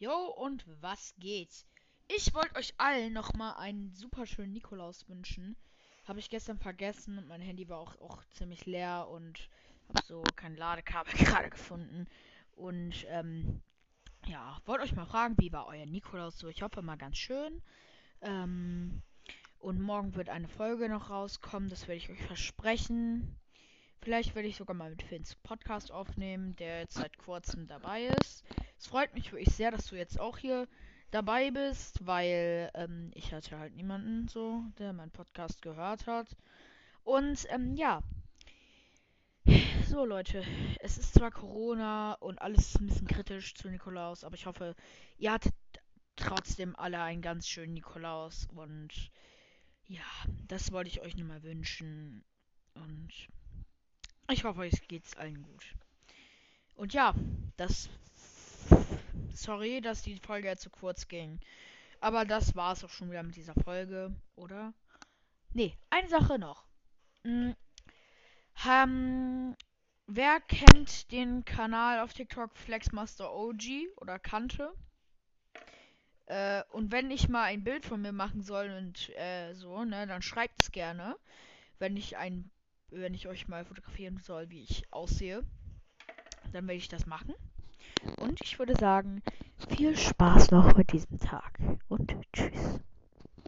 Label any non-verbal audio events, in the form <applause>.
Jo, und was geht? Ich wollte euch allen nochmal einen super schönen Nikolaus wünschen. Habe ich gestern vergessen und mein Handy war auch, auch ziemlich leer und habe so kein Ladekabel <laughs> gerade gefunden. Und ähm, ja, wollte euch mal fragen, wie war euer Nikolaus so? Ich hoffe mal ganz schön. Ähm, und morgen wird eine Folge noch rauskommen, das werde ich euch versprechen. Vielleicht werde ich sogar mal mit Finns Podcast aufnehmen, der jetzt seit kurzem dabei ist. Es freut mich wirklich sehr, dass du jetzt auch hier dabei bist, weil ähm, ich hatte halt niemanden so, der meinen Podcast gehört hat. Und ähm, ja. So Leute, es ist zwar Corona und alles ein bisschen kritisch zu Nikolaus, aber ich hoffe, ihr hattet trotzdem alle einen ganz schönen Nikolaus und ja, das wollte ich euch nur mal wünschen und ich hoffe, es geht's allen gut. Und ja, das. Sorry, dass die Folge zu kurz ging. Aber das war's auch schon wieder mit dieser Folge, oder? Nee, eine Sache noch. Hm, ähm, wer kennt den Kanal auf TikTok Flexmaster OG oder kannte? Äh, und wenn ich mal ein Bild von mir machen soll und äh, so, ne, dann schreibt es gerne. Wenn ich ein wenn ich euch mal fotografieren soll, wie ich aussehe, dann werde ich das machen. Und ich würde sagen, viel Spaß noch mit diesem Tag und tschüss.